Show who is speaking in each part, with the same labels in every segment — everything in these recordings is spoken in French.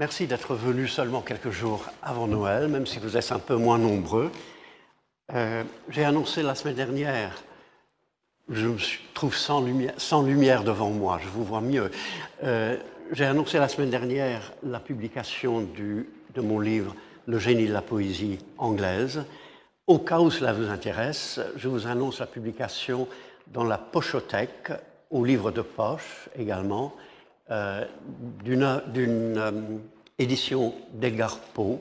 Speaker 1: Merci d'être venu seulement quelques jours avant Noël, même si vous êtes un peu moins nombreux. Euh, j'ai annoncé la semaine dernière, je me trouve sans lumière, devant moi, je vous vois mieux. Euh, j'ai annoncé la semaine dernière la publication de mon livre Le génie de la poésie anglaise. Au cas où cela vous intéresse, je vous annonce la publication dans la Pochothèque, au livre de poche également, euh, d'une euh, édition d'Edgar Poe,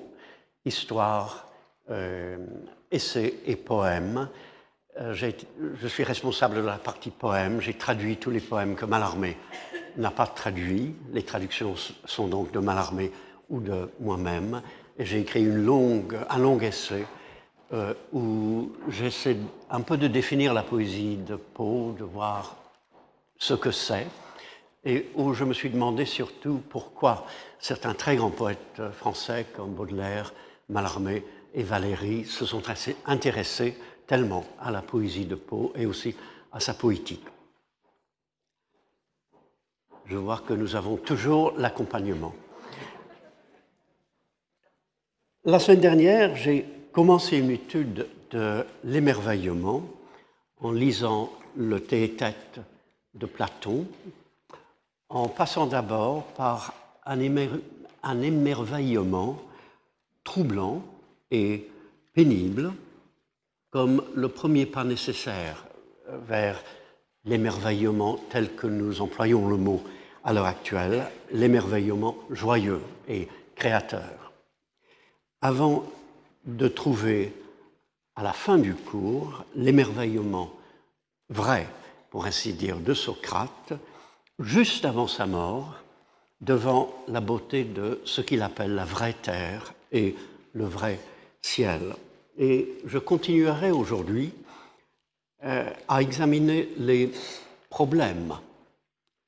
Speaker 1: Histoire, euh, essais et poèmes. je suis responsable de la partie poèmes. J'ai traduit tous les poèmes que Mallarmé n'a pas traduits. Les traductions sont donc de Mallarmé ou de moi-même. Et j'ai écrit un long essai où j'essaie un peu de définir la poésie de Poe, de voir ce que c'est, et où je me suis demandé surtout pourquoi certains très grands poètes français comme Baudelaire, Mallarmé et Valéry se sont intéressés tellement à la poésie de Poe et aussi à sa poétique. Je vois que nous avons toujours l'accompagnement. La semaine dernière, j'ai commencé une étude de l'émerveillement en lisant le Théétète de Platon, en passant d'abord par un, émerveillement troublant et pénible, comme le premier pas nécessaire vers l'émerveillement tel que nous employons le mot à l'heure actuelle, l'émerveillement joyeux et créateur. Avant de trouver à la fin du cours l'émerveillement vrai, pour ainsi dire, de Socrate, juste avant sa mort, devant la beauté de ce qu'il appelle la vraie terre et le vrai ciel. Et je continuerai aujourd'hui euh, à examiner les problèmes,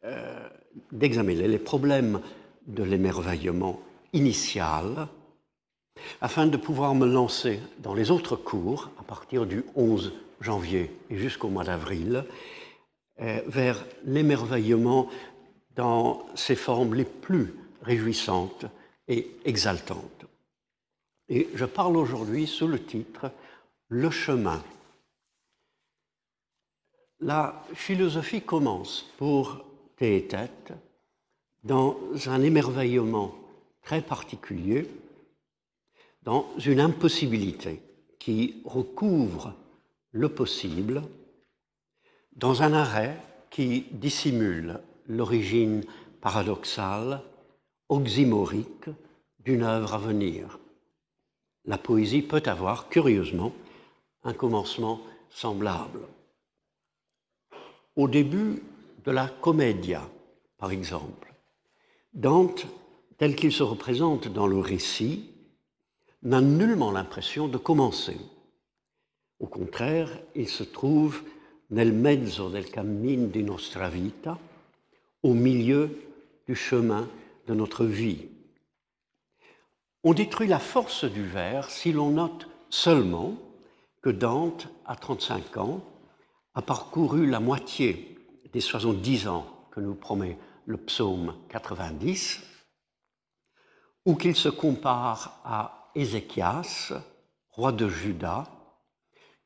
Speaker 1: euh, d'examiner les problèmes de l'émerveillement initial, afin de pouvoir me lancer dans les autres cours à partir du 11 janvier et jusqu'au mois d'avril, vers l'émerveillement dans ses formes les plus réjouissantes et exaltantes. Et je parle aujourd'hui sous le titre Le chemin. La philosophie commence pour Théétète dans un émerveillement très particulier, dans une impossibilité qui recouvre le possible dans un arrêt qui dissimule l'origine paradoxale, oxymorique d'une œuvre à venir. La poésie peut avoir, curieusement, un commencement semblable. Au début de la Commedia, par exemple, Dante, tel qu'il se représente dans le récit, n'a nullement l'impression de commencer. Au contraire, il se trouve nel mezzo del cammino di nostra vita, au milieu du chemin de notre vie. On détruit la force du vers si l'on note seulement que Dante, à 35 ans, a parcouru la moitié des 70 ans que nous promet le psaume 90, ou qu'il se compare à Ézéchias, roi de Juda,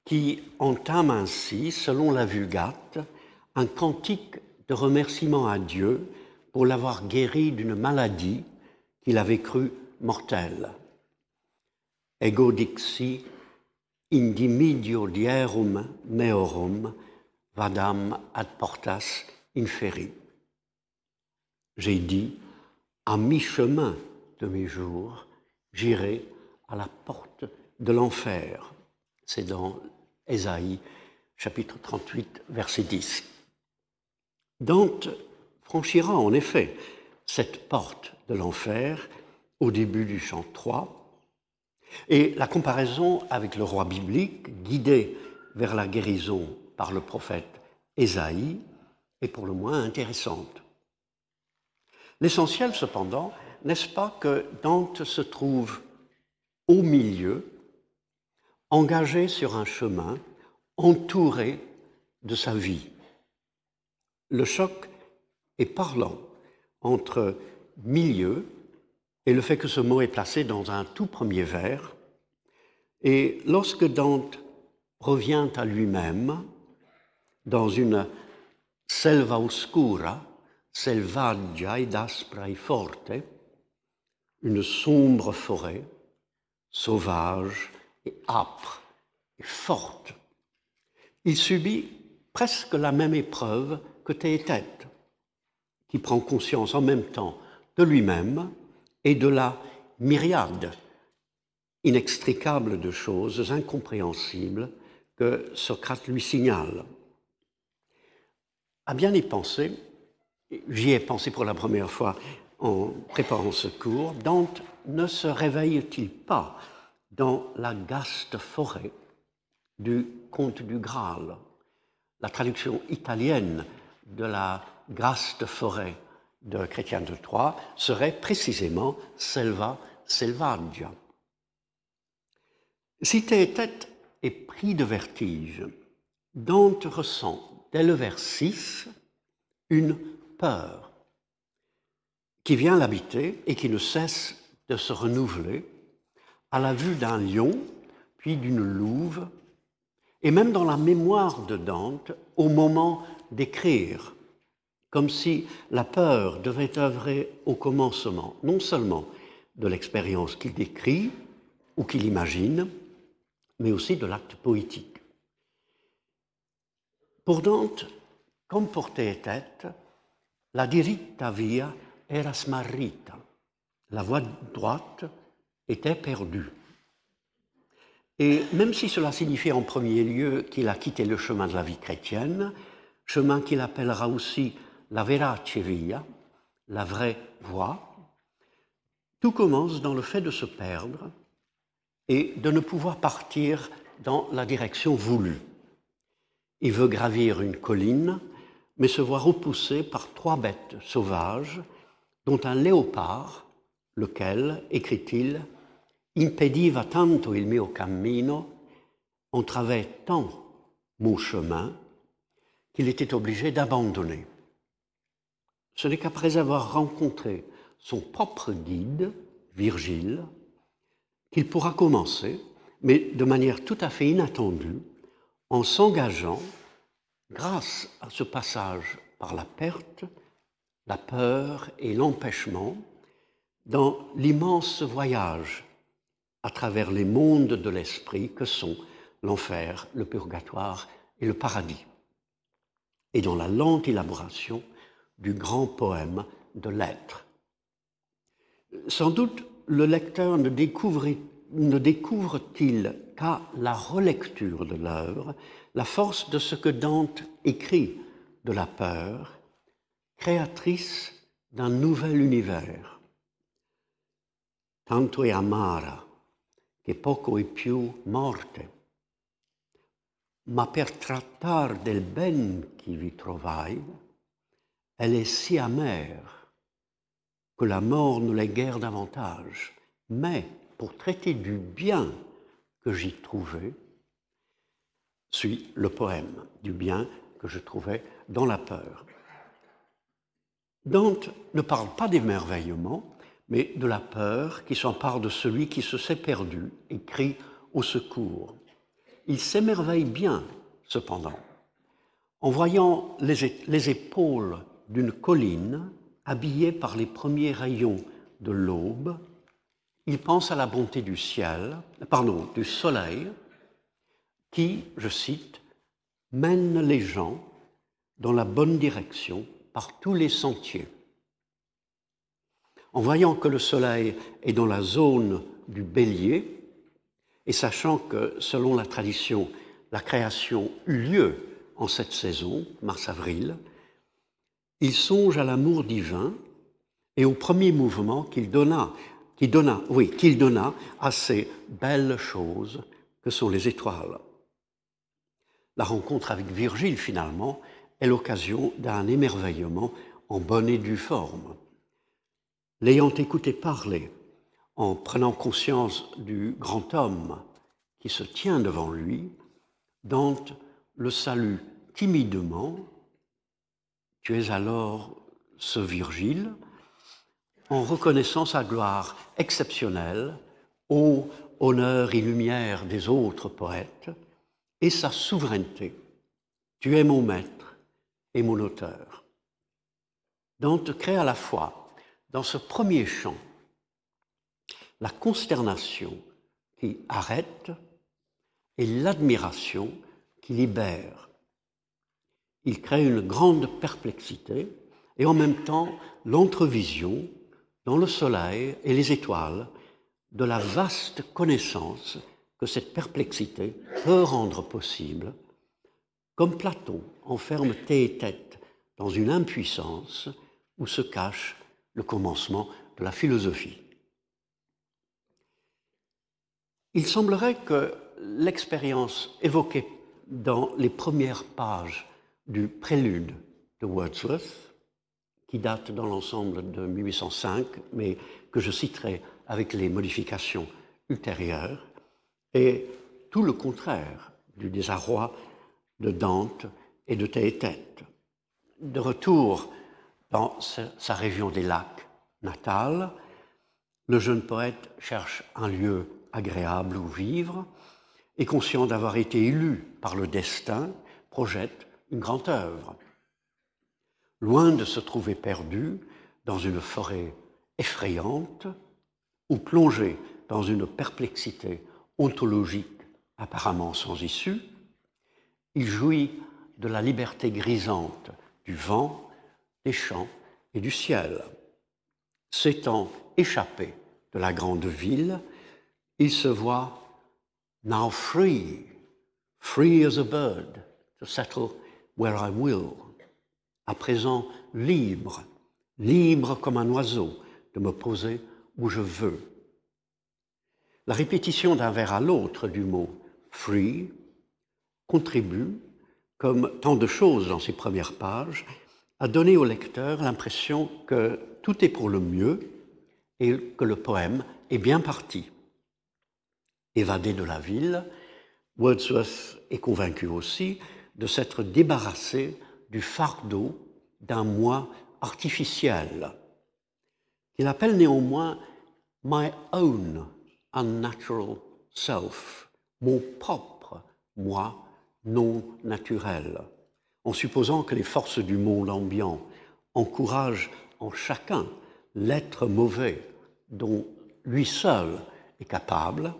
Speaker 1: qui entame ainsi, selon la Vulgate, un cantique de remerciement à Dieu pour l'avoir guéri d'une maladie qu'il avait crue mortelle. Ego dixi indimidio dierum meorum vadam ad portas inferi. J'ai dit, à mi-chemin de mes jours, j'irai à la porte de l'enfer. C'est dans Ésaïe, chapitre 38, verset 10. Dante franchira en effet cette porte de l'enfer au début du chant 3, et la comparaison avec le roi biblique, guidé vers la guérison par le prophète Ésaïe, est pour le moins intéressante. L'essentiel, cependant, n'est-ce pas que Dante se trouve au milieu engagé sur un chemin, entouré de sa vie. Le choc est parlant entre milieu et le fait que ce mot est placé dans un tout premier vers. Et lorsque Dante revient à lui-même dans une selva oscura, selvaggia ed aspra e forte, une sombre forêt, sauvage et âpre et forte, il subit presque la même épreuve que Théétète qui prend conscience en même temps de lui-même et de la myriade inextricable de choses incompréhensibles que Socrate lui signale. À bien y penser, j'y ai pensé pour la première fois en préparant ce cours, Dante ne se réveille-t-il pas dans la gaste forêt du conte du Graal La traduction italienne de la de forêt de Chrétien de Troyes serait précisément selva selvagia. Si tête est pris de vertige, Dante ressent dès le vers 6 une peur qui vient l'habiter et qui ne cesse de se renouveler à la vue d'un lion, puis d'une louve, et même dans la mémoire de Dante au moment d'écrire comme si la peur devait œuvrer au commencement, non seulement de l'expérience qu'il décrit ou qu'il imagine, mais aussi de l'acte poétique. Pour Dante, comme pour Théétète, la diritta via era smarrita, la voie droite était perdue. Et même si cela signifie en premier lieu qu'il a quitté le chemin de la vie chrétienne, chemin qu'il appellera aussi la verace via, la vraie voie, tout commence dans le fait de se perdre et de ne pouvoir partir dans la direction voulue. Il veut gravir une colline, mais se voit repoussé par trois bêtes sauvages, dont un léopard, lequel, écrit-il, impediva tanto il mio cammino, entravait tant mon chemin, qu'il était obligé d'abandonner. Ce n'est qu'après avoir rencontré son propre guide, Virgile, qu'il pourra commencer, mais de manière tout à fait inattendue, en s'engageant, grâce à ce passage par la perte, la peur et l'empêchement, dans l'immense voyage à travers les mondes de l'esprit que sont l'enfer, le purgatoire et le paradis, et dans la lente élaboration du grand poème de l'être. Sans doute, le lecteur ne découvre-t-il qu'à la relecture de l'œuvre la force de ce que Dante écrit de la peur, créatrice d'un nouvel univers. Tanto amara che poco è più morte, ma per trattar del ben che vi trovai, elle est si amère que la mort ne l'est guère davantage. Mais pour traiter du bien que j'y trouvais, suit le poème du bien que je trouvais dans la peur. Dante ne parle pas d'émerveillement, mais de la peur qui s'empare de celui qui se sait perdu et crie au secours. Il s'émerveille bien, cependant, en voyant les, les épaules d'une colline habillée par les premiers rayons de l'aube, il pense à la bonté du ciel, pardon, du soleil, qui, je cite, mène les gens dans la bonne direction par tous les sentiers. En voyant que le soleil est dans la zone du bélier, et sachant que, selon la tradition, la création eut lieu en cette saison, mars-avril, il songe à l'amour divin et au premier mouvement qu'il donna, donna, oui, qu'il donna à ces belles choses que sont les étoiles. La rencontre avec Virgile, finalement, est l'occasion d'un émerveillement en bonne et due forme. L'ayant écouté parler, en prenant conscience du grand homme qui se tient devant lui, Dante le salue timidement tu es alors ce Virgile? En reconnaissant sa gloire exceptionnelle, ô honneur et lumière des autres poètes, et sa souveraineté. Tu es mon maître et mon auteur. Dante crée à la fois, dans ce premier chant, la consternation qui arrête et l'admiration qui libère. Il crée une grande perplexité et en même temps l'entrevision dans le soleil et les étoiles de la vaste connaissance que cette perplexité peut rendre possible, comme Platon enferme et tête dans une impuissance où se cache le commencement de la philosophie. Il semblerait que l'expérience évoquée dans les premières pages du prélude de Wordsworth, qui date dans l'ensemble de 1805, mais que je citerai avec les modifications ultérieures, est tout le contraire du désarroi de Dante et de Théétète. De retour dans sa région des lacs natale, le jeune poète cherche un lieu agréable où vivre et conscient d'avoir été élu par le destin, projette une grande œuvre. Loin de se trouver perdu dans une forêt effrayante ou plongé dans une perplexité ontologique apparemment sans issue, il jouit de la liberté grisante du vent, des champs et du ciel. S'étant échappé de la grande ville, il se voit now free, free as a bird to settle where I will. À présent libre, libre comme un oiseau de me poser où je veux. La répétition d'un vers à l'autre du mot free contribue, comme tant de choses dans ces premières pages, à donner au lecteur l'impression que tout est pour le mieux et que le poème est bien parti. Évadé de la ville, Wordsworth est convaincu aussi de s'être débarrassé du fardeau d'un moi artificiel, qu'il appelle néanmoins my own unnatural self, mon propre moi non naturel, en supposant que les forces du monde ambiant encouragent en chacun l'être mauvais dont lui seul est capable,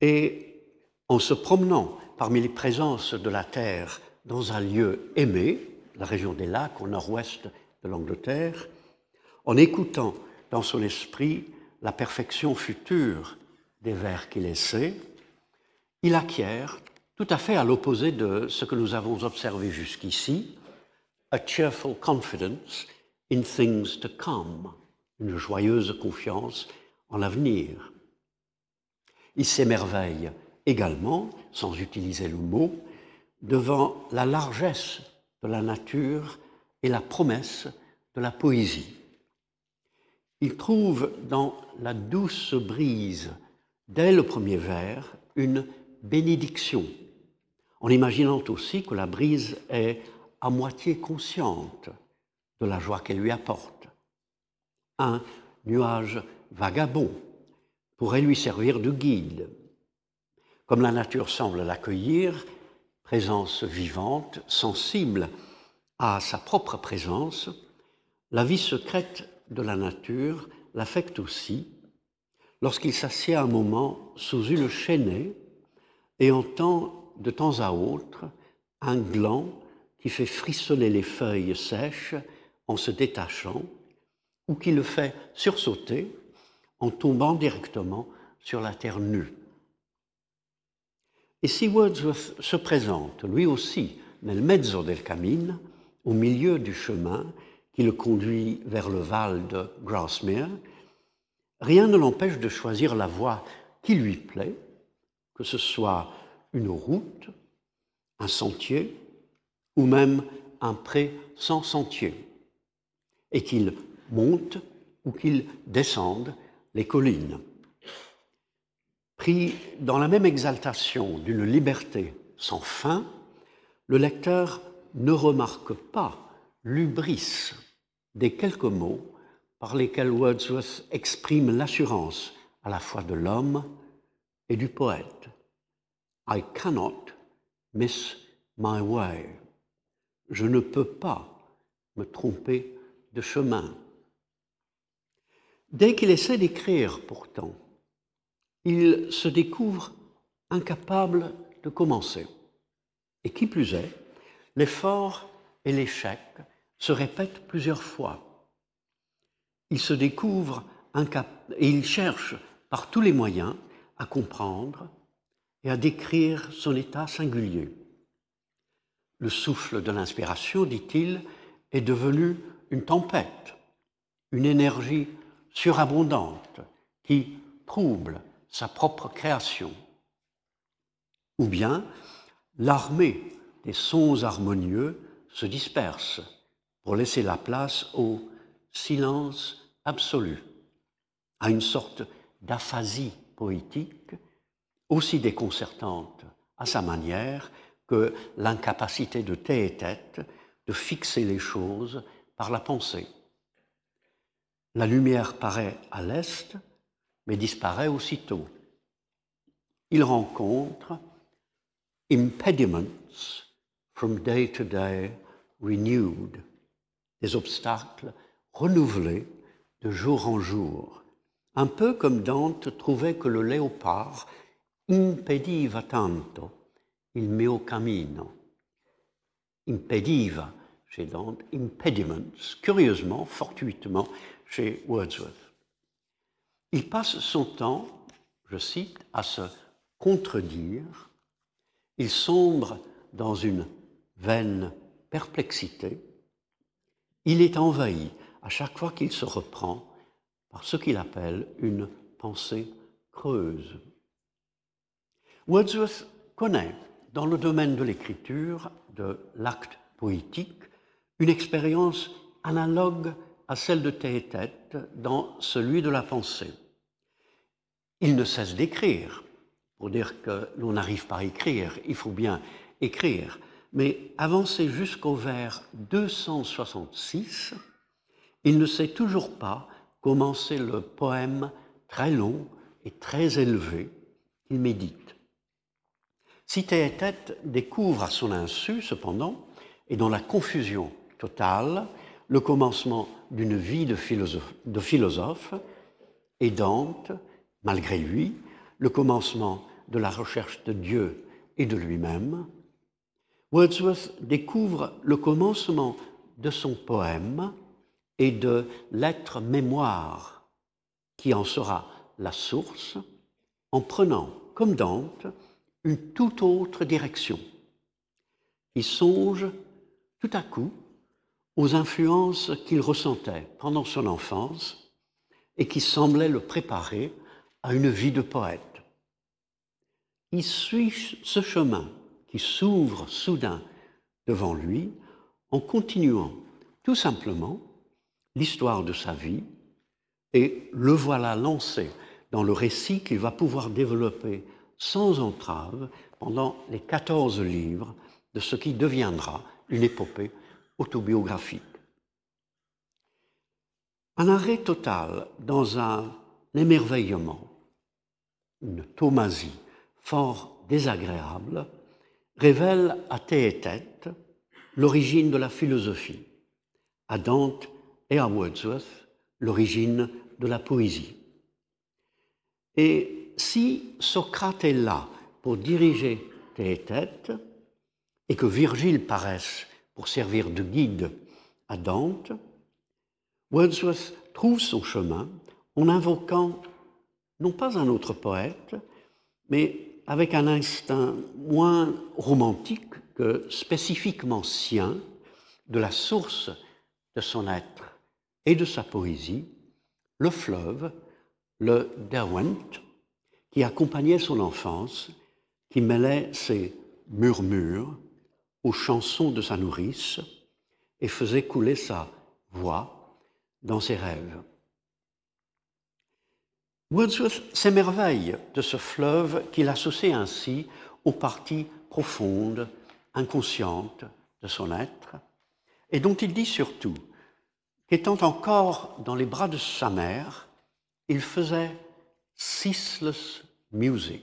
Speaker 1: et en se promenant parmi les présences de la Terre dans un lieu aimé, la région des lacs au nord-ouest de l'Angleterre, en écoutant dans son esprit la perfection future des vers qu'il essaie, il acquiert, tout à fait à l'opposé de ce que nous avons observé jusqu'ici, a cheerful confidence in things to come, une joyeuse confiance en l'avenir. Il s'émerveille également, sans utiliser le mot, devant la largesse de la nature et la promesse de la poésie. Il trouve dans la douce brise, dès le premier vers, une bénédiction, en imaginant aussi que la brise est à moitié consciente de la joie qu'elle lui apporte. Un nuage vagabond pourrait lui servir de guide. Comme la nature semble l'accueillir, présence vivante, sensible à sa propre présence, la vie secrète de la nature l'affecte aussi lorsqu'il s'assied un moment sous une chaînée et entend de temps à autre un gland qui fait frissonner les feuilles sèches en se détachant ou qui le fait sursauter en tombant directement sur la terre nue. Et si Wordsworth se présente, lui aussi, nel mezzo del camino, au milieu du chemin, qui le conduit vers le Val de Grasmere, rien ne l'empêche de choisir la voie qui lui plaît, que ce soit une route, un sentier ou même un pré sans sentier, et qu'il monte ou qu'il descende les collines. Pris dans la même exaltation d'une liberté sans fin, le lecteur ne remarque pas l'ubris des quelques mots par lesquels Wordsworth exprime l'assurance à la fois de l'homme et du poète. I cannot miss my way. Je ne peux pas me tromper de chemin. Dès qu'il essaie d'écrire, pourtant, il se découvre incapable de commencer. Et qui plus est, l'effort et l'échec se répètent plusieurs fois. Il se découvre incapable et il cherche par tous les moyens à comprendre et à décrire son état singulier. Le souffle de l'inspiration, dit-il, est devenu une tempête, une énergie surabondante qui trouble sa propre création. Ou bien l'armée des sons harmonieux se disperse pour laisser la place au silence absolu, à une sorte d'aphasie poétique aussi déconcertante à sa manière que l'incapacité de tête et tête de fixer les choses par la pensée. La lumière paraît à l'est, mais disparaît aussitôt. Il rencontre impediments from day to day renewed, des obstacles renouvelés de jour en jour, un peu comme Dante trouvait que le léopard impediva tanto il mio cammino. Impediva chez Dante, impediments, curieusement, fortuitement chez Wordsworth. Il passe son temps, je cite, à se contredire, il sombre dans une vaine perplexité, il est envahi à chaque fois qu'il se reprend par ce qu'il appelle une pensée creuse. Wordsworth connaît, dans le domaine de l'écriture, de l'acte poétique, une expérience analogue à celle de tête dans celui de la pensée. Il ne cesse d'écrire. Pour dire que l'on n'arrive pas à écrire, il faut bien écrire. Mais avancé jusqu'au vers 266, il ne sait toujours pas commencer le poème très long et très élevé qu'il médite. Si Théétète découvre à son insu, cependant, et dans la confusion totale, le commencement d'une vie de philosophe, de philosophe, et Dante, malgré lui, le commencement de la recherche de Dieu et de lui-même, Wordsworth découvre le commencement de son poème et de l'être mémoire qui en sera la source en prenant, comme Dante, une toute autre direction. Il songe tout à coup aux influences qu'il ressentait pendant son enfance et qui semblaient le préparer à une vie de poète. Il suit ce chemin qui s'ouvre soudain devant lui en continuant tout simplement l'histoire de sa vie et le voilà lancé dans le récit qu'il va pouvoir développer sans entrave pendant les 14 livres de ce qui deviendra une épopée autobiographique. Un arrêt total dans un émerveillement, une thomasie fort désagréable, révèle à tête l'origine de la philosophie, à Dante et à Wordsworth l'origine de la poésie. Et si Socrate est là pour diriger tête, et que Virgile paraisse pour servir de guide à Dante, Wordsworth trouve son chemin en invoquant non pas un autre poète, mais avec un instinct moins romantique que spécifiquement sien de la source de son être et de sa poésie, le fleuve, le Derwent, qui accompagnait son enfance, qui mêlait ses murmures aux chansons de sa nourrice et faisait couler sa voix dans ses rêves. Wordsworth s'émerveille de ce fleuve qu'il associe ainsi aux parties profondes, inconscientes de son être, et dont il dit surtout qu'étant encore dans les bras de sa mère, il faisait ceaseless music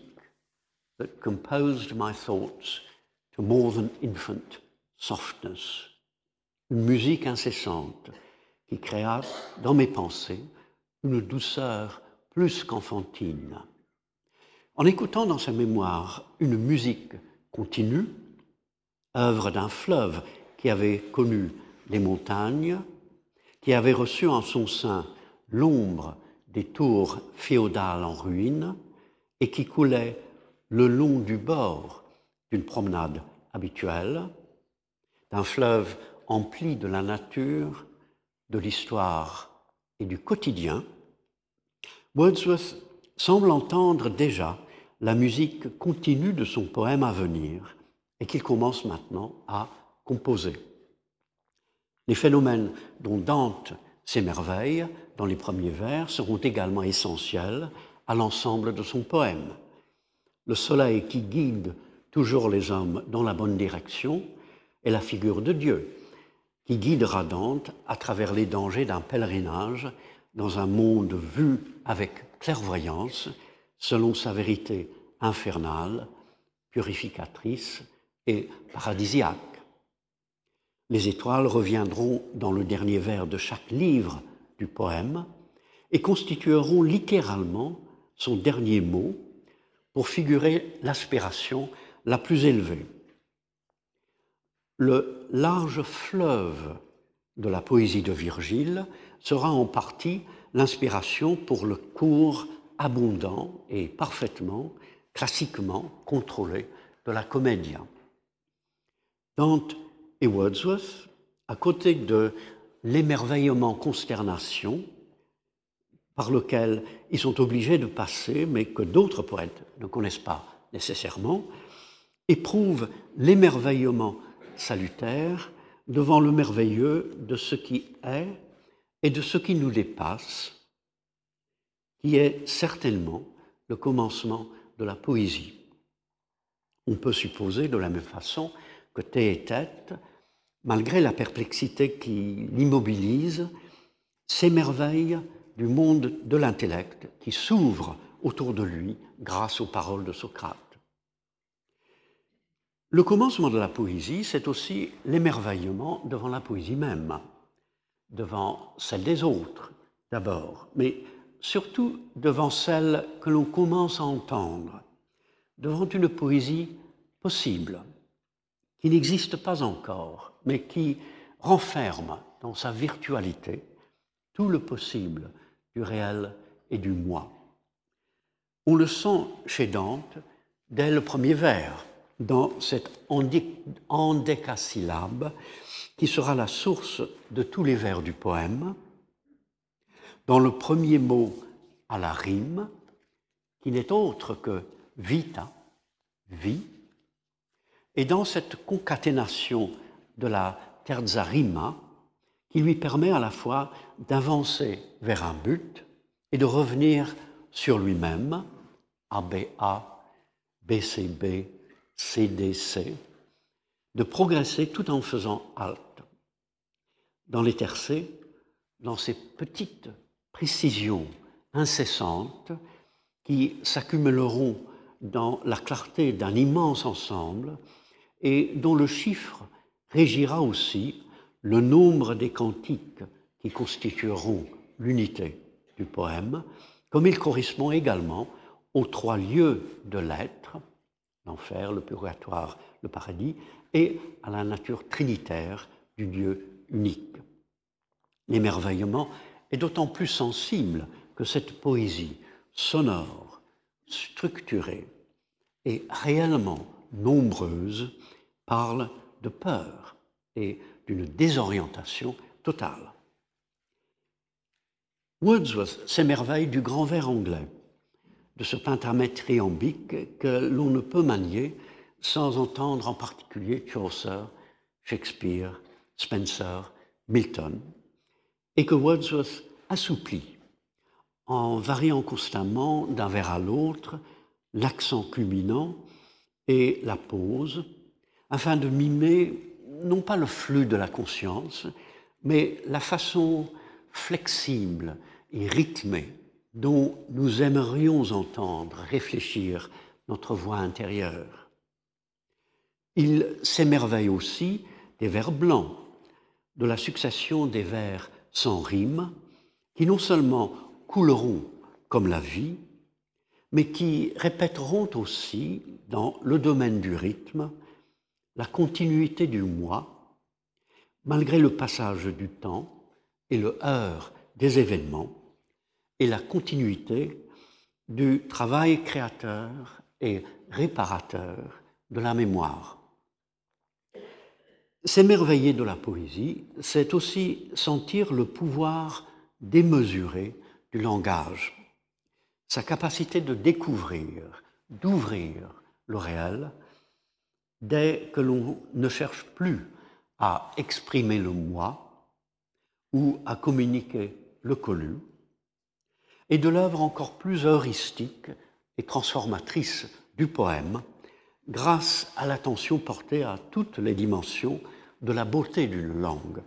Speaker 1: that composed my thoughts to more than infant softness. Une musique incessante qui créa dans mes pensées une douceur plus qu'enfantine. En écoutant dans sa mémoire une musique continue, œuvre d'un fleuve qui avait connu les montagnes, qui avait reçu en son sein l'ombre des tours féodales en ruine et qui coulait le long du bord d'une promenade habituelle, d'un fleuve empli de la nature, de l'histoire et du quotidien, Wordsworth semble entendre déjà la musique continue de son poème à venir et qu'il commence maintenant à composer. Les phénomènes dont Dante s'émerveille dans les premiers vers seront également essentiels à l'ensemble de son poème. Le soleil qui guide toujours les hommes dans la bonne direction est la figure de Dieu, qui guidera Dante à travers les dangers d'un pèlerinage dans un monde vu avec clairvoyance selon sa vérité infernale, purificatrice et paradisiaque. Les étoiles reviendront dans le dernier vers de chaque livre du poème et constitueront littéralement son dernier mot pour figurer l'aspiration la plus élevée. Le large fleuve de la poésie de Virgile sera en partie l'inspiration pour le cours abondant et parfaitement, classiquement contrôlé de la comédia. Dante et Wordsworth, à côté de l'émerveillement consternation par lequel ils sont obligés de passer, mais que d'autres poètes ne connaissent pas nécessairement, éprouvent l'émerveillement salutaire devant le merveilleux de ce qui est et de ce qui nous dépasse, qui est certainement le commencement de la poésie. On peut supposer de la même façon que Tête, malgré la perplexité qui l'immobilise, s'émerveille du monde de l'intellect qui s'ouvre autour de lui grâce aux paroles de Socrate. Le commencement de la poésie, c'est aussi l'émerveillement devant la poésie même, devant celle des autres d'abord, mais surtout devant celle que l'on commence à entendre, devant une poésie possible, qui n'existe pas encore, mais qui renferme dans sa virtualité tout le possible du réel et du moi. On le sent chez Dante dès le premier vers, dans cette endécasyllabe qui sera la source de tous les vers du poème, dans le premier mot à la rime, qui n'est autre que vita, vie, et dans cette concaténation de la terza rima, qui lui permet à la fois d'avancer vers un but et de revenir sur lui-même, ABA, BCB, CDC, de progresser tout en faisant halte. Dans les tercets, dans ces petites précisions incessantes qui s'accumuleront dans la clarté d'un immense ensemble et dont le chiffre régira aussi le nombre des cantiques qui constitueront l'unité du poème, comme il correspond également aux trois lieux de l'être, l'enfer, le purgatoire, le paradis, et à la nature trinitaire du Dieu unique. L'émerveillement est d'autant plus sensible que cette poésie sonore, structurée et réellement nombreuse parle de peur et d'une désorientation totale. Wordsworth s'émerveille du grand vers anglais, de ce pentamètre iambique que l'on ne peut manier sans entendre en particulier Chaucer, Shakespeare, Spencer, Milton, et que Wordsworth assouplit en variant constamment d'un vers à l'autre l'accent culminant et la pause, afin de mimer non pas le flux de la conscience, mais la façon flexible et rythmée dont nous aimerions entendre réfléchir notre voix intérieure. Il s'émerveille aussi des vers blancs, de la succession des vers sans rime, qui non seulement couleront comme la vie, mais qui répéteront aussi, dans le domaine du rythme, la continuité du moi, malgré le passage du temps et le heurt des événements, et la continuité du travail créateur et réparateur de la mémoire. S'émerveiller de la poésie, c'est aussi sentir le pouvoir démesuré du langage, sa capacité de découvrir, d'ouvrir le réel, dès que l'on ne cherche plus à exprimer le moi ou à communiquer le collu, et de l'œuvre encore plus heuristique et transformatrice du poème, grâce à l'attention portée à toutes les dimensions de la beauté d'une langue,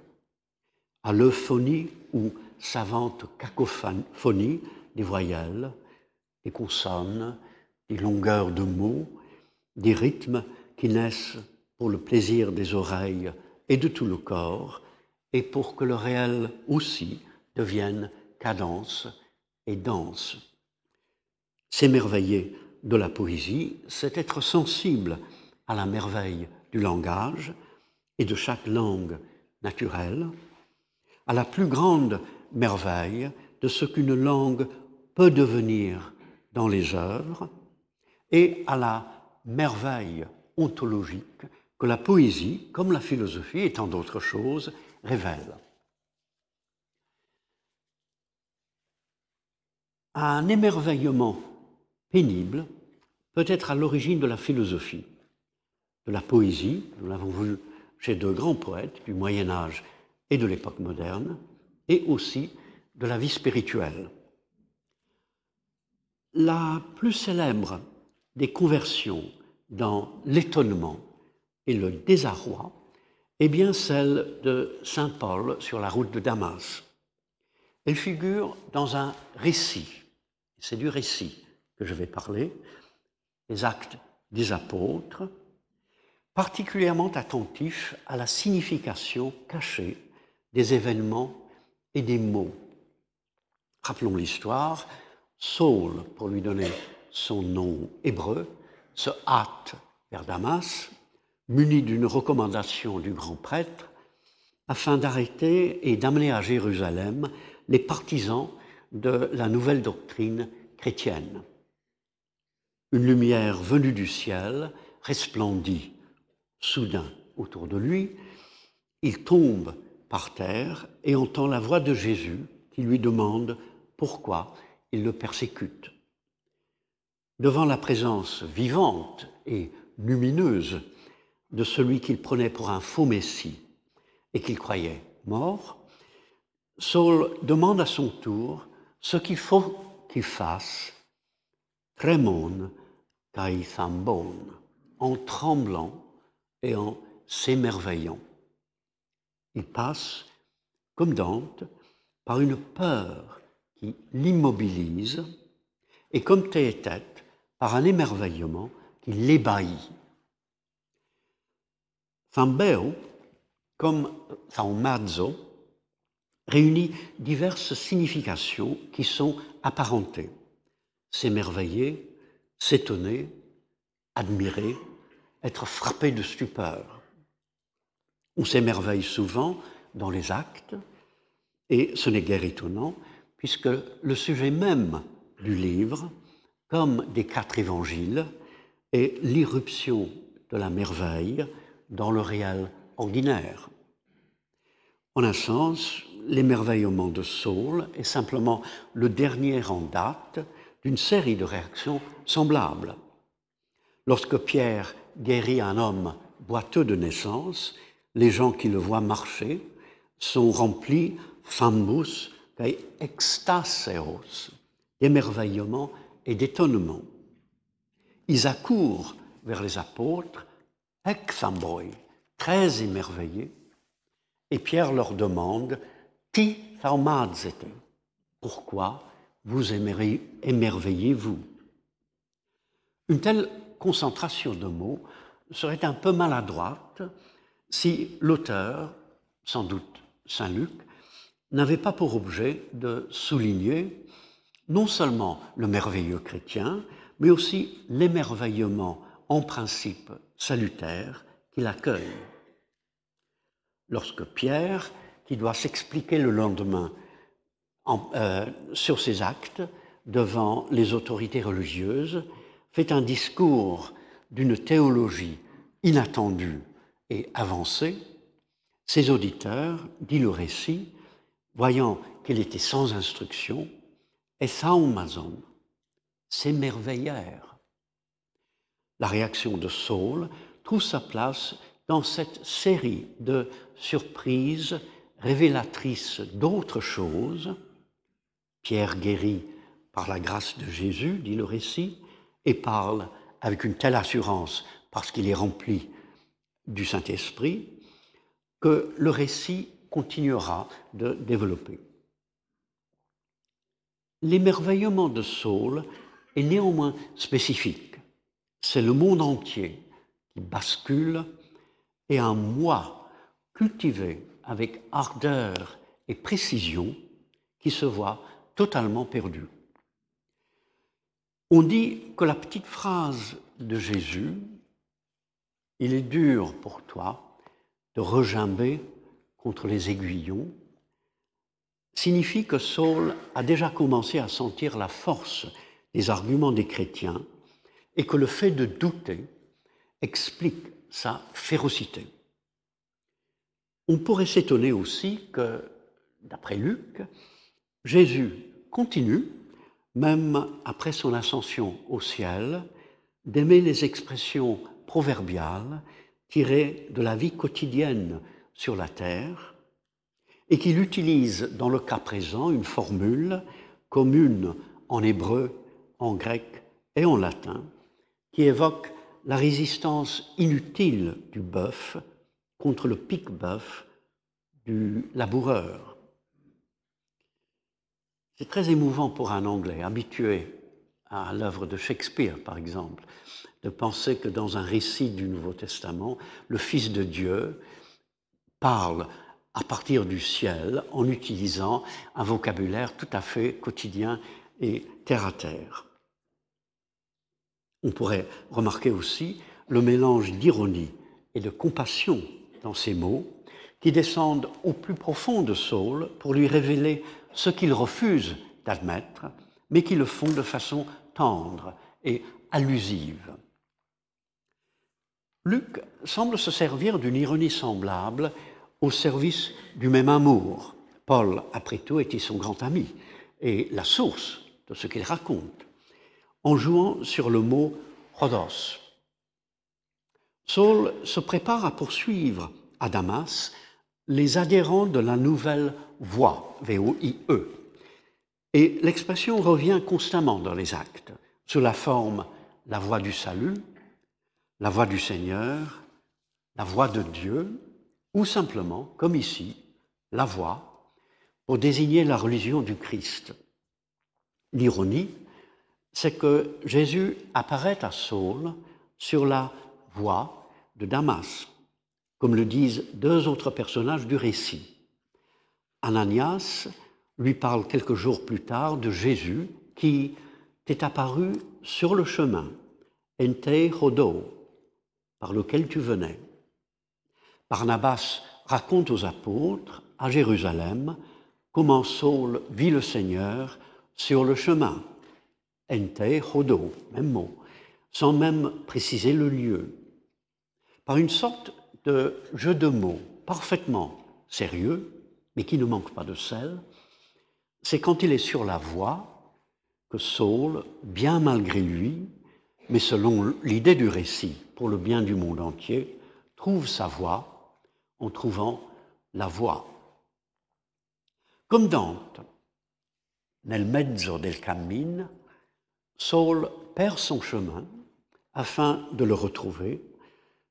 Speaker 1: à l'euphonie ou savante cacophonie des voyelles, des consonnes, des longueurs de mots, des rythmes qui naissent pour le plaisir des oreilles et de tout le corps, et pour que le réel aussi devienne cadence et danse. S'émerveiller de la poésie, c'est être sensible à la merveille du langage et de chaque langue naturelle, à la plus grande merveille de ce qu'une langue peut devenir dans les œuvres et à la merveille ontologique que la poésie, comme la philosophie et tant d'autres choses, révèle. Un émerveillement pénible peut être à l'origine de la philosophie, de la poésie, nous l'avons vu chez deux grands poètes du Moyen Âge et de l'époque moderne, et aussi de la vie spirituelle. La plus célèbre des conversions dans l'étonnement et le désarroi est bien celle de Saint Paul sur la route de Damas. Elle figure dans un récit c'est du récit que je vais parler, les actes des apôtres, particulièrement attentifs à la signification cachée des événements et des mots. Rappelons l'histoire, Saul, pour lui donner son nom hébreu, se hâte vers Damas, muni d'une recommandation du grand prêtre, afin d'arrêter et d'amener à Jérusalem les partisans de la nouvelle doctrine chrétienne. Une lumière venue du ciel resplendit soudain autour de lui. Il tombe par terre et entend la voix de Jésus qui lui demande pourquoi il le persécute. Devant la présence vivante et lumineuse de celui qu'il prenait pour un faux Messie et qu'il croyait mort, Saul demande à son tour ce qu'il faut qu'il fasse, tremon en tremblant et en s'émerveillant. Il passe, comme Dante, par une peur qui l'immobilise et comme tête par un émerveillement qui l'ébahit. Thambeo, comme Thaumazo, réunit diverses significations qui sont apparentées. S'émerveiller, s'étonner, admirer, être frappé de stupeur. On s'émerveille souvent dans les actes, et ce n'est guère étonnant, puisque le sujet même du livre, comme des quatre évangiles, est l'irruption de la merveille dans le réel ordinaire. En un sens, l'émerveillement de Saul est simplement le dernier en date d'une série de réactions semblables. Lorsque Pierre guérit un homme boiteux de naissance, les gens qui le voient marcher sont remplis fambus et extaseos, d'émerveillement et d'étonnement. Ils accourent vers les apôtres, très émerveillés, Et Pierre leur demande Ti Pourquoi vous émerveillez-vous? Une telle concentration de mots serait un peu maladroite si l'auteur, sans doute Saint Luc, n'avait pas pour objet de souligner non seulement le merveilleux chrétien, mais aussi l'émerveillement en principe salutaire qu'il accueille. Lorsque Pierre, qui doit s'expliquer le lendemain euh, sur ses actes devant les autorités religieuses, fait un discours d'une théologie inattendue et avancée, ses auditeurs, dit le récit, voyant qu'il était sans instruction, et Saumazon s'émerveillèrent. La réaction de Saul trouve sa place dans cette série de surprises révélatrices d'autres choses. Pierre guérit par la grâce de Jésus, dit le récit, et parle avec une telle assurance parce qu'il est rempli du Saint-Esprit, que le récit continuera de développer. L'émerveillement de Saul est néanmoins spécifique. C'est le monde entier qui bascule et un moi cultivé avec ardeur et précision qui se voit totalement perdu. On dit que la petite phrase de Jésus, il est dur pour toi de regimber contre les aiguillons, signifie que Saul a déjà commencé à sentir la force des arguments des chrétiens et que le fait de douter explique sa férocité. On pourrait s'étonner aussi que, d'après Luc, Jésus continue même après son ascension au ciel, d'aimer les expressions proverbiales tirées de la vie quotidienne sur la terre, et qu'il utilise dans le cas présent une formule commune en hébreu, en grec et en latin, qui évoque la résistance inutile du bœuf contre le pic-bœuf du laboureur. C'est très émouvant pour un Anglais habitué à l'œuvre de Shakespeare, par exemple, de penser que dans un récit du Nouveau Testament, le Fils de Dieu parle à partir du ciel en utilisant un vocabulaire tout à fait quotidien et terre à terre. On pourrait remarquer aussi le mélange d'ironie et de compassion dans ces mots qui descendent au plus profond de Saul pour lui révéler ce qu'ils refusent d'admettre, mais qui le font de façon tendre et allusive. Luc semble se servir d'une ironie semblable au service du même amour. Paul, après tout, était son grand ami et la source de ce qu'il raconte, en jouant sur le mot Rhodos. Saul se prépare à poursuivre à Damas les adhérents de la nouvelle voie, V-O-I-E. Et l'expression revient constamment dans les actes, sous la forme la voix du salut, la voix du Seigneur, la voix de Dieu, ou simplement, comme ici, la voix, pour désigner la religion du Christ. L'ironie, c'est que Jésus apparaît à Saul sur la voie de Damas comme le disent deux autres personnages du récit. Ananias lui parle quelques jours plus tard de Jésus qui t'est apparu sur le chemin, ente hodo, par lequel tu venais. Barnabas raconte aux apôtres à Jérusalem comment Saul vit le Seigneur sur le chemin, ente hodo, même mot, sans même préciser le lieu. Par une sorte de jeu de mots parfaitement sérieux, mais qui ne manque pas de sel, c'est quand il est sur la voie que Saul, bien malgré lui, mais selon l'idée du récit, pour le bien du monde entier, trouve sa voie en trouvant la voie. Comme Dante, nel mezzo del cammin, Saul perd son chemin afin de le retrouver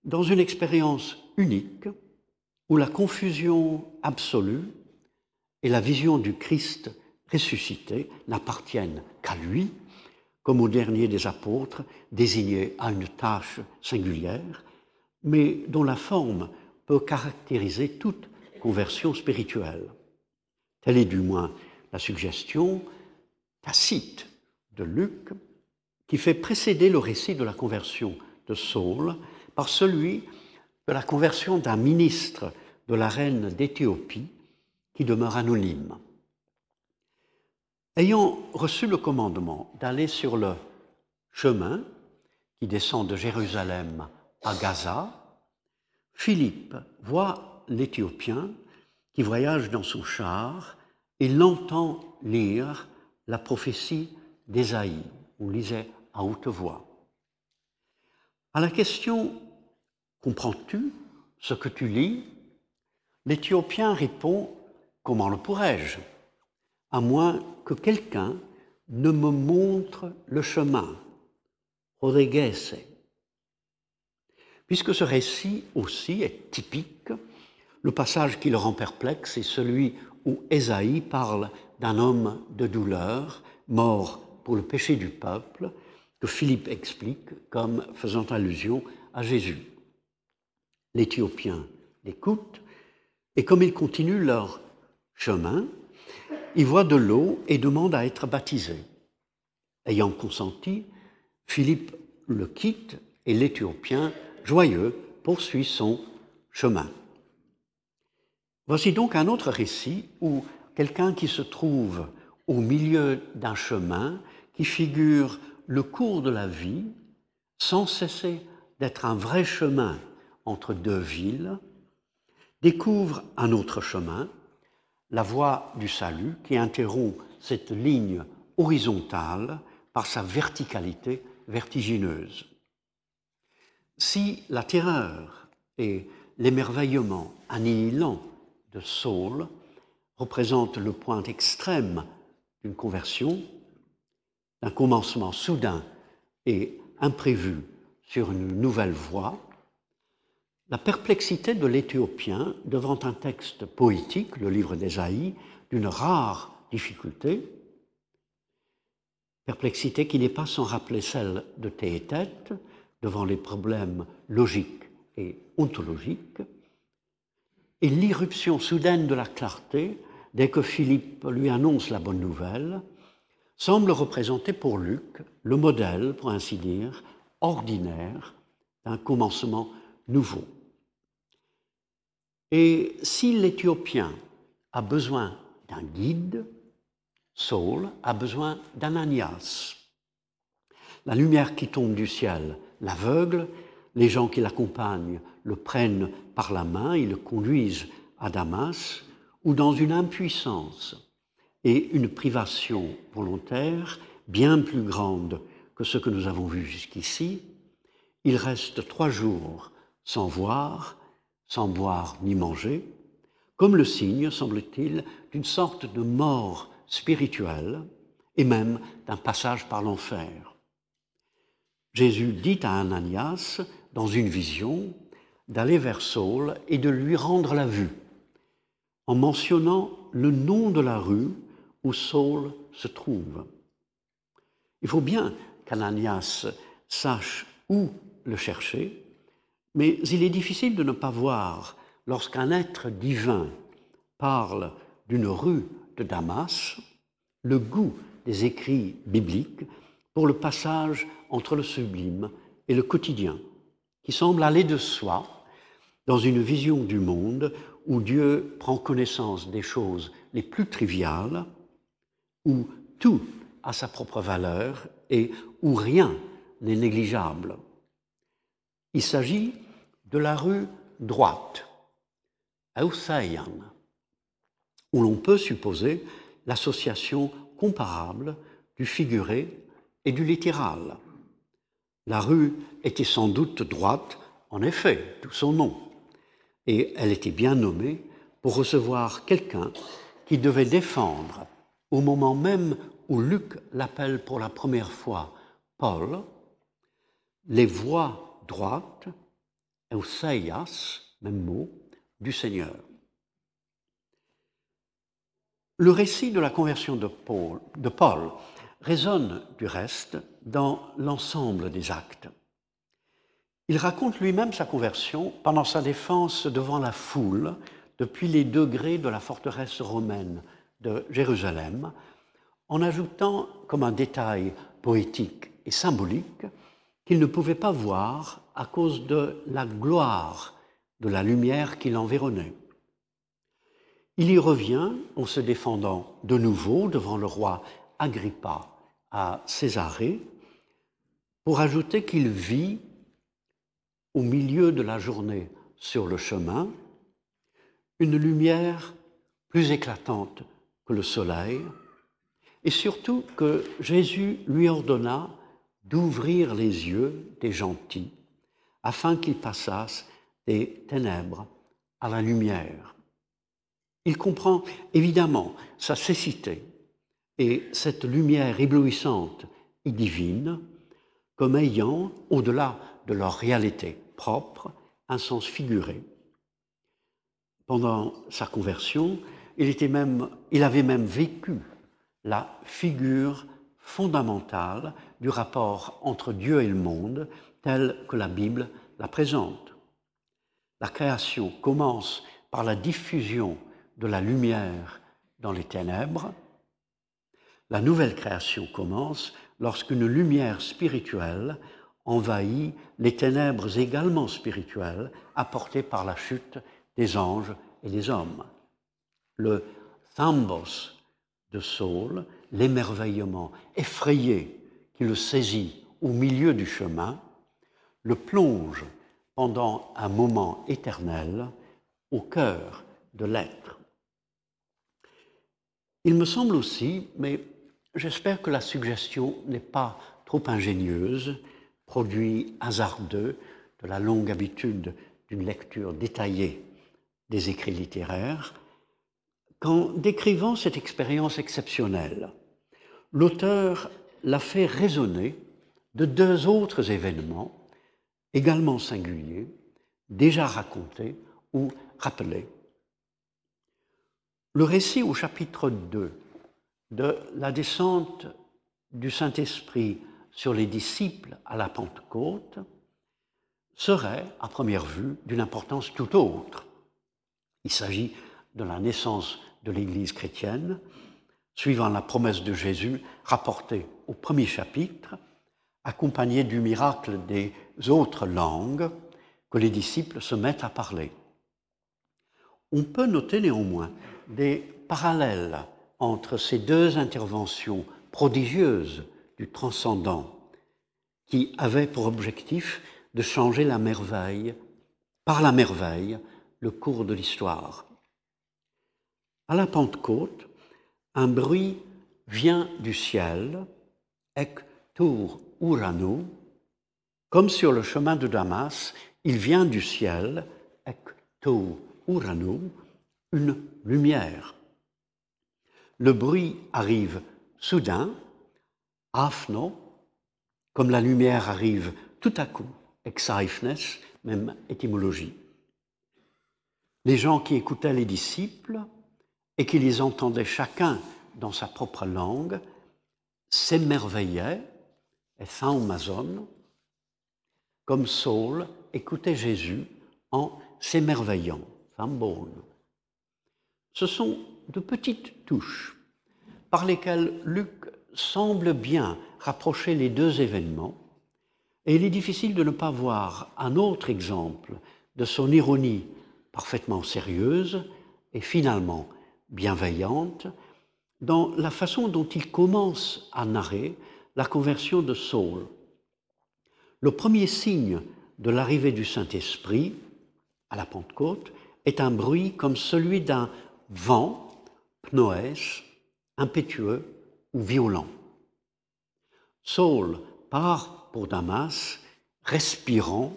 Speaker 1: dans une expérience unique où la confusion absolue et la vision du Christ ressuscité n'appartiennent qu'à lui, comme au dernier des apôtres, désigné à une tâche singulière, mais dont la forme caractériser toute conversion spirituelle. Telle est du moins la suggestion tacite de Luc, qui fait précéder le récit de la conversion de Saul par celui de la conversion d'un ministre de la reine d'Éthiopie qui demeure anonyme. Ayant reçu le commandement d'aller sur le chemin qui descend de Jérusalem à Gaza, Philippe voit l'Éthiopien qui voyage dans son char et l'entend lire la prophétie d'Ésaïe. On lisait à haute voix. À la question Comprends-tu ce que tu lis? L'Éthiopien répond Comment le pourrais-je? À moins que quelqu'un ne me montre le chemin. Rodriguez. Puisque ce récit aussi est typique, le passage qui le rend perplexe est celui où Ésaïe parle d'un homme de douleur, mort pour le péché du peuple, que Philippe explique comme faisant allusion à Jésus. L'Éthiopien l'écoute, et comme ils continuent leur chemin, il voit de l'eau et demande à être baptisé. Ayant consenti, Philippe le quitte et l'Éthiopien, joyeux, poursuit son chemin. Voici donc un autre récit où quelqu'un qui se trouve au milieu d'un chemin qui figure le cours de la vie, sans cesser d'être un vrai chemin entre deux villes, découvre un autre chemin, la voie du salut, qui interrompt cette ligne horizontale par sa verticalité vertigineuse. Si la terreur et l'émerveillement annihilant de Saul représentent le point extrême d'une conversion, d'un commencement soudain et imprévu sur une nouvelle voie, la perplexité de l'Éthiopien devant un texte poétique, le livre d'Ésaïe, d'une rare difficulté, perplexité qui n'est pas sans rappeler celle de Théétète devant les problèmes logiques et ontologiques, et l'irruption soudaine de la clarté dès que Philippe lui annonce la bonne nouvelle, semble représenter pour Luc le modèle, pour ainsi dire, ordinaire d'un commencement nouveau. Et si l'Éthiopien a besoin d'un guide, Saul a besoin d'Ananias. La lumière qui tombe du ciel l'aveugle, les gens qui l'accompagnent le prennent par la main, ils le conduisent à Damas, ou dans une impuissance et une privation volontaire bien plus grande que ce que nous avons vu jusqu'ici, il reste trois jours sans voir, sans boire ni manger, comme le signe, semble-t-il, d'une sorte de mort spirituelle et même d'un passage par l'enfer. Jésus dit à Ananias, dans une vision, d'aller vers Saul et de lui rendre la vue, en mentionnant le nom de la rue où Saul se trouve. Il faut bien qu'Ananias sache où le chercher, mais il est difficile de ne pas voir, lorsqu'un être divin parle d'une rue de Damas, le goût des écrits bibliques pour le passage entre le sublime et le quotidien, qui semble aller de soi dans une vision du monde où Dieu prend connaissance des choses les plus triviales où tout a sa propre valeur et où rien n'est négligeable. Il s'agit de la rue droite, Eusaian, où l'on peut supposer l'association comparable du figuré et du littéral. La rue était sans doute droite, en effet, tout son nom, et elle était bien nommée pour recevoir quelqu'un qui devait défendre au moment même où Luc l'appelle pour la première fois Paul, les voies droites, Euseias, même mot, du Seigneur. Le récit de la conversion de Paul résonne du reste dans l'ensemble des actes. Il raconte lui-même sa conversion pendant sa défense devant la foule depuis les degrés de la forteresse romaine de Jérusalem, en ajoutant comme un détail poétique et symbolique qu'il ne pouvait pas voir à cause de la gloire de la lumière qui l'environnait. Il y revient en se défendant de nouveau devant le roi Agrippa à Césarée pour ajouter qu'il vit au milieu de la journée sur le chemin une lumière plus éclatante que le soleil et surtout que Jésus lui ordonna d'ouvrir les yeux des gentils afin qu'ils passassent des ténèbres à la lumière. Il comprend évidemment sa cécité et cette lumière éblouissante et divine comme ayant, au-delà de leur réalité propre, un sens figuré. Pendant sa conversion, il, avait même vécu la figure fondamentale du rapport entre Dieu et le monde tel que la Bible la présente. La création commence par la diffusion de la lumière dans les ténèbres. La nouvelle création commence lorsqu'une lumière spirituelle envahit les ténèbres également spirituelles apportées par la chute des anges et des hommes. Le thambos de Saul, l'émerveillement effrayé qui le saisit au milieu du chemin, le plonge pendant un moment éternel au cœur de l'être. Il me semble aussi, mais j'espère que la suggestion n'est pas trop ingénieuse, produit hasardeux de la longue habitude d'une lecture détaillée des écrits littéraires, qu'en décrivant cette expérience exceptionnelle, l'auteur l'a fait résonner de deux autres événements également singuliers, déjà racontés ou rappelés. Le récit au chapitre 2 de la descente du Saint-Esprit sur les disciples à la Pentecôte serait, à première vue, d'une importance tout autre. Il s'agit de la naissance de l'Église chrétienne, suivant la promesse de Jésus rapportée au premier chapitre, accompagnée du miracle des autres langues que les disciples se mettent à parler. On peut noter néanmoins des parallèles entre ces deux interventions prodigieuses du transcendant qui avaient pour objectif de changer la merveille, par la merveille, le cours de l'histoire. À la Pentecôte, un bruit vient du ciel, ek tour urano, comme sur le chemin de Damas, il vient du ciel, ek tour urano, une lumière. Le bruit arrive soudain, afno, comme la lumière arrive tout à coup, exaifnes, même étymologie. Les gens qui écoutaient les disciples et qui les entendait chacun dans sa propre langue, s'émerveillait, et Amazon, comme Saul écoutait Jésus en s'émerveillant, Ce sont de petites touches par lesquelles Luc semble bien rapprocher les deux événements, et il est difficile de ne pas voir un autre exemple de son ironie parfaitement sérieuse et finalement bienveillante dans la façon dont il commence à narrer la conversion de Saul. Le premier signe de l'arrivée du Saint-Esprit à la Pentecôte est un bruit comme celui d'un vent, pnoès, impétueux ou violent. Saul part pour Damas, respirant,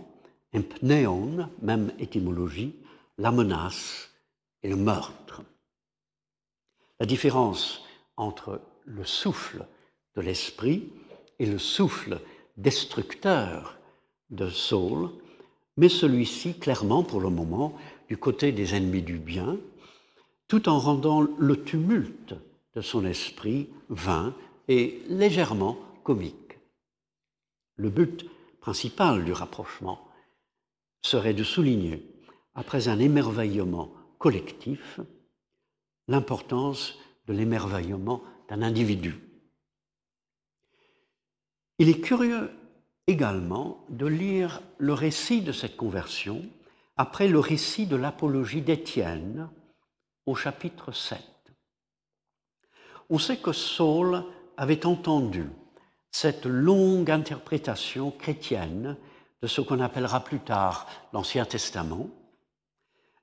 Speaker 1: un pnéon, même étymologie, la menace et le meurtre. La différence entre le souffle de l'esprit et le souffle destructeur de Saul met celui-ci clairement pour le moment du côté des ennemis du bien, tout en rendant le tumulte de son esprit vain et légèrement comique. Le but principal du rapprochement serait de souligner, après un émerveillement collectif, l'importance de l'émerveillement d'un individu. Il est curieux également de lire le récit de cette conversion après le récit de l'apologie d'Étienne au chapitre 7. On sait que Saul avait entendu cette longue interprétation chrétienne de ce qu'on appellera plus tard l'Ancien Testament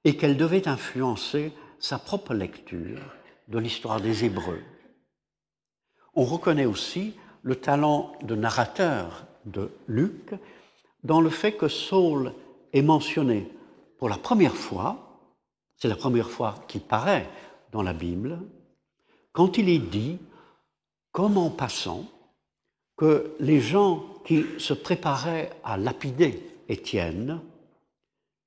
Speaker 1: et qu'elle devait influencer sa propre lecture de l'histoire des Hébreux. On reconnaît aussi le talent de narrateur de Luc dans le fait que Saul est mentionné pour la première fois, c'est la première fois qu'il paraît dans la Bible, quand il est dit, comme en passant, que les gens qui se préparaient à lapider Étienne,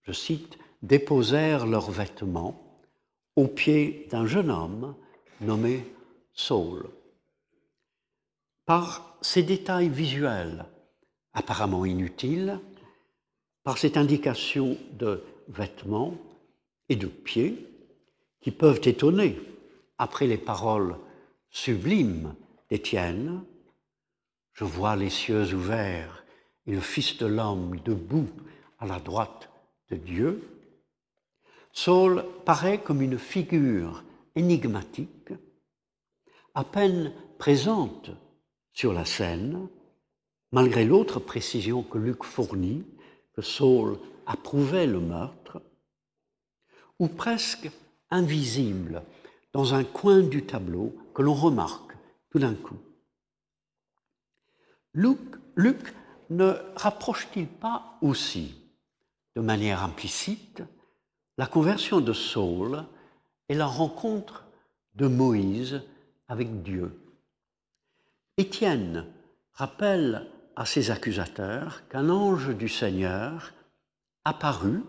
Speaker 1: je cite, déposèrent leurs vêtements aux pieds d'un jeune homme nommé Saul. Par ces détails visuels apparemment inutiles, par cette indication de vêtements et de pieds qui peuvent étonner après les paroles sublimes d'Étienne, je vois les cieux ouverts et le Fils de l'homme debout à la droite de Dieu, Saul paraît comme une figure énigmatique, à peine présente sur la scène, malgré l'autre précision que Luc fournit, que Saul approuvait le meurtre, ou presque invisible dans un coin du tableau que l'on remarque tout d'un coup. Luc, Luc ne rapproche-t-il pas aussi, de manière implicite, la conversion de Saul et la rencontre de Moïse avec Dieu? Étienne rappelle à ses accusateurs qu'un ange du Seigneur apparut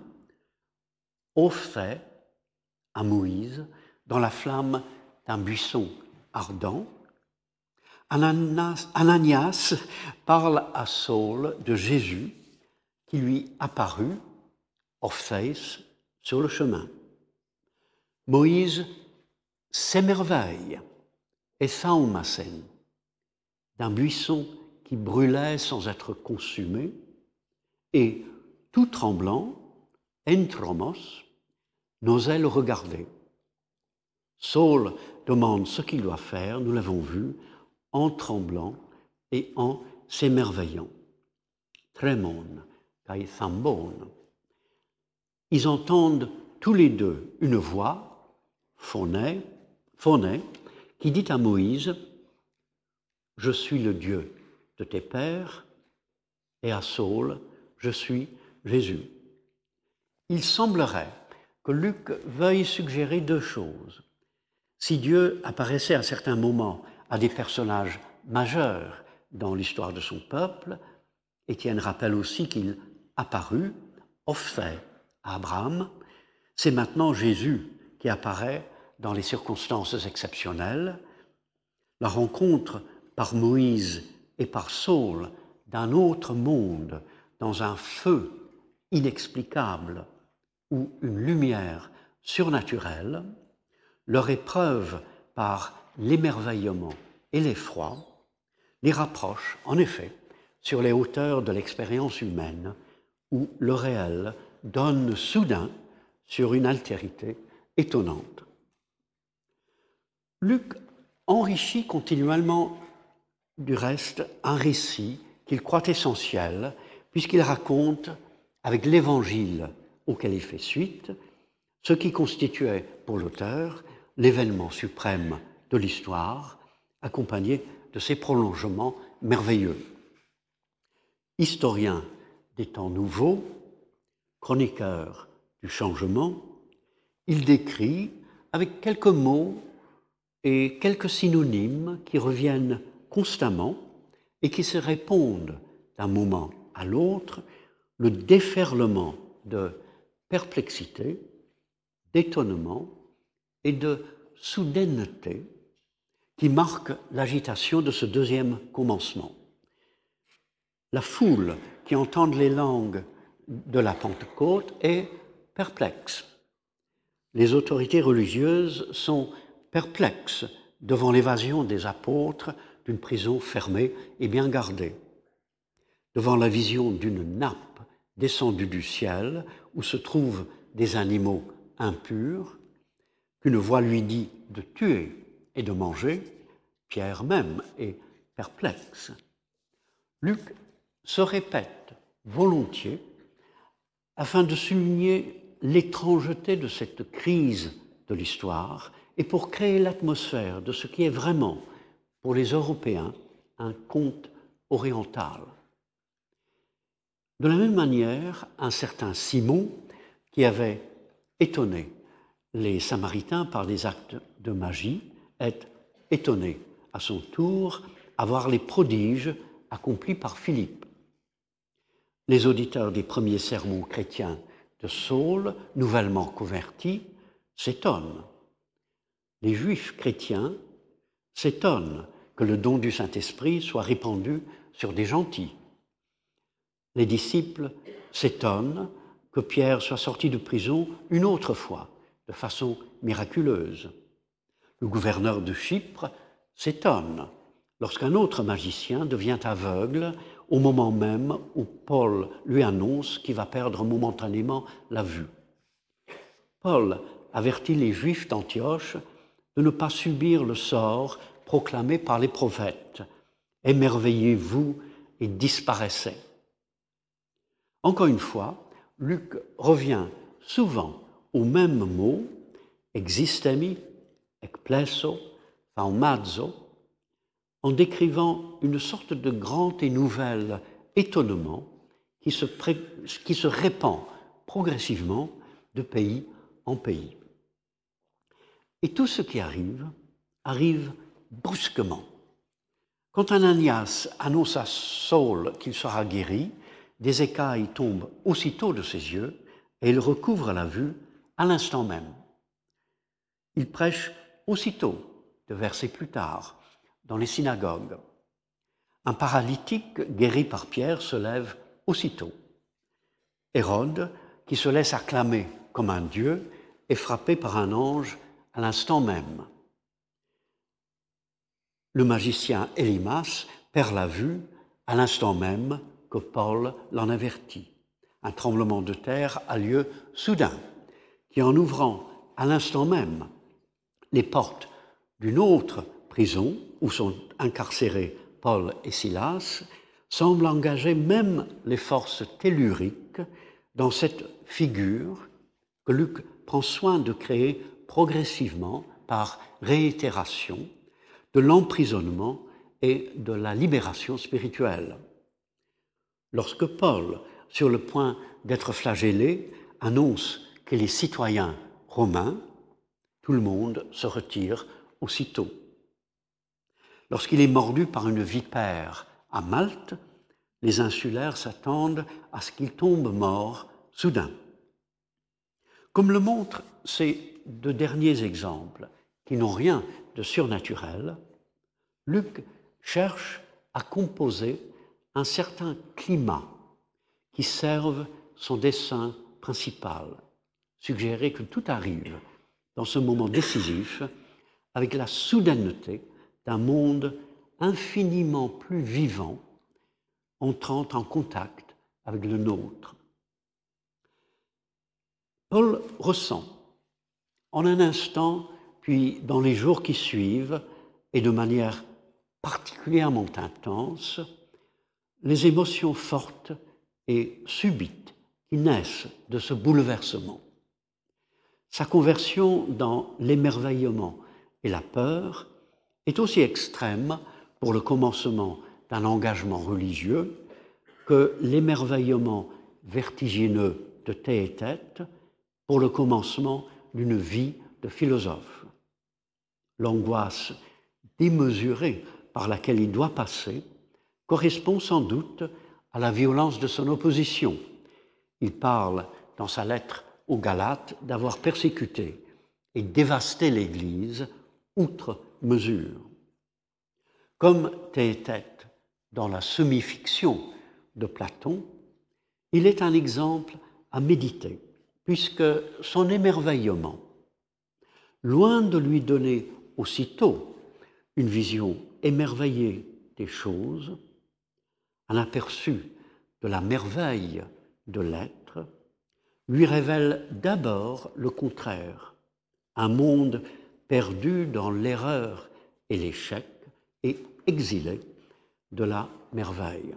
Speaker 1: au fait à Moïse dans la flamme d'un buisson ardent. Ananias parle à Saul de Jésus qui lui apparut, Orpheus, sur le chemin. Moïse s'émerveille et saumasen d'un buisson qui brûlait sans être consumé, et, tout tremblant, Entromos n'osait le regarder. Saul demande ce qu'il doit faire, nous l'avons vu, en tremblant et en s'émerveillant. Tremon, kai thambon. Ils entendent tous les deux une voix, Phoné, qui dit à Moïse, Je suis le Dieu de tes pères, et à Saul, Je suis Jésus. Il semblerait que Luc veuille suggérer deux choses. Si Dieu apparaissait à certains moments à des personnages majeurs dans l'histoire de son peuple, Étienne rappelle aussi qu'il apparut, offert Abraham, c'est maintenant Jésus qui apparaît dans les circonstances exceptionnelles. La rencontre par Moïse et par Saul d'un autre monde, dans un feu inexplicable ou une lumière surnaturelle, leur épreuve par l'émerveillement et l'effroi, les rapproche en effet sur les hauteurs de l'expérience humaine où le réel donne soudain sur une altérité étonnante. Luc enrichit continuellement du reste un récit qu'il croit essentiel, puisqu'il raconte, avec l'évangile auquel il fait suite, ce qui constituait pour l'auteur l'événement suprême de l'histoire, accompagné de ses prolongements merveilleux. Historien des temps nouveaux, chroniqueur du changement, il décrit avec quelques mots et quelques synonymes qui reviennent constamment et qui se répondent d'un moment à l'autre le déferlement de perplexité, d'étonnement et de soudaineté qui marquent l'agitation de ce deuxième commencement. La foule qui entend les langues de la Pentecôte est perplexe. Les autorités religieuses sont perplexes devant l'évasion des apôtres d'une prison fermée et bien gardée, devant la vision d'une nappe descendue du ciel où se trouvent des animaux impurs, qu'une voix lui dit de tuer et de manger, Pierre même est perplexe. Luc se répète volontiers afin de souligner l'étrangeté de cette crise de l'histoire et pour créer l'atmosphère de ce qui est vraiment, pour les Européens, un conte oriental. De la même manière, un certain Simon, qui avait étonné les Samaritains par des actes de magie, est étonné à son tour à voir les prodiges accomplis par Philippe. Les auditeurs des premiers sermons chrétiens de Saul, nouvellement convertis, s'étonnent. Les juifs chrétiens s'étonnent que le don du Saint-Esprit soit répandu sur des gentils. Les disciples s'étonnent que Pierre soit sorti de prison une autre fois, de façon miraculeuse. Le gouverneur de Chypre s'étonne lorsqu'un autre magicien devient aveugle au moment même où Paul lui annonce qu'il va perdre momentanément la vue. Paul avertit les Juifs d'Antioche de ne pas subir le sort proclamé par les prophètes. Émerveillez-vous et disparaissez. Encore une fois, Luc revient souvent au même mot, existemi, ekpleso, faumazzo, en décrivant une sorte de grand et nouvel étonnement qui se répand progressivement de pays en pays. Et tout ce qui arrive arrive brusquement. Quand Ananias annonce à Saul qu'il sera guéri, des écailles tombent aussitôt de ses yeux et il recouvre la vue à l'instant même. Il prêche aussitôt, de versets plus tard, dans les synagogues. Un paralytique guéri par Pierre se lève aussitôt. Hérode, qui se laisse acclamer comme un dieu, est frappé par un ange à l'instant même. Le magicien Élimas perd la vue à l'instant même Paul l'en avertit. Un tremblement de terre a lieu soudain, qui en ouvrant à l'instant même les portes d'une autre prison où sont incarcérés Paul et Silas, semble engager même les forces telluriques dans cette figure que Luc prend soin de créer progressivement par réitération de l'emprisonnement et de la libération spirituelle. Lorsque Paul, sur le point d'être flagellé, annonce qu'il est citoyen romain, tout le monde se retire aussitôt. Lorsqu'il est mordu par une vipère à Malte, les insulaires s'attendent à ce qu'il tombe mort soudain. Comme le montrent ces deux derniers exemples, qui n'ont rien de surnaturel, Luc cherche à composer un certain climat qui serve son dessin principal, suggérer que tout arrive dans ce moment décisif avec la soudaineté d'un monde infiniment plus vivant entrant en contact avec le nôtre. Paul ressent en un instant, puis dans les jours qui suivent, et de manière particulièrement intense, les émotions fortes et subites qui naissent de ce bouleversement. Sa conversion dans l'émerveillement et la peur est aussi extrême pour le commencement d'un engagement religieux que l'émerveillement vertigineux de tête pour le commencement d'une vie de philosophe. L'angoisse démesurée par laquelle il doit passer correspond sans doute à la violence de son opposition. Il parle dans sa lettre aux Galates d'avoir persécuté et dévasté l'Église outre mesure. Comme Théétète dans la semi-fiction de Platon, il est un exemple à méditer, puisque son émerveillement, loin de lui donner aussitôt une vision émerveillée des choses, un aperçu de la merveille de l'être, lui révèle d'abord le contraire, un monde perdu dans l'erreur et l'échec et exilé de la merveille.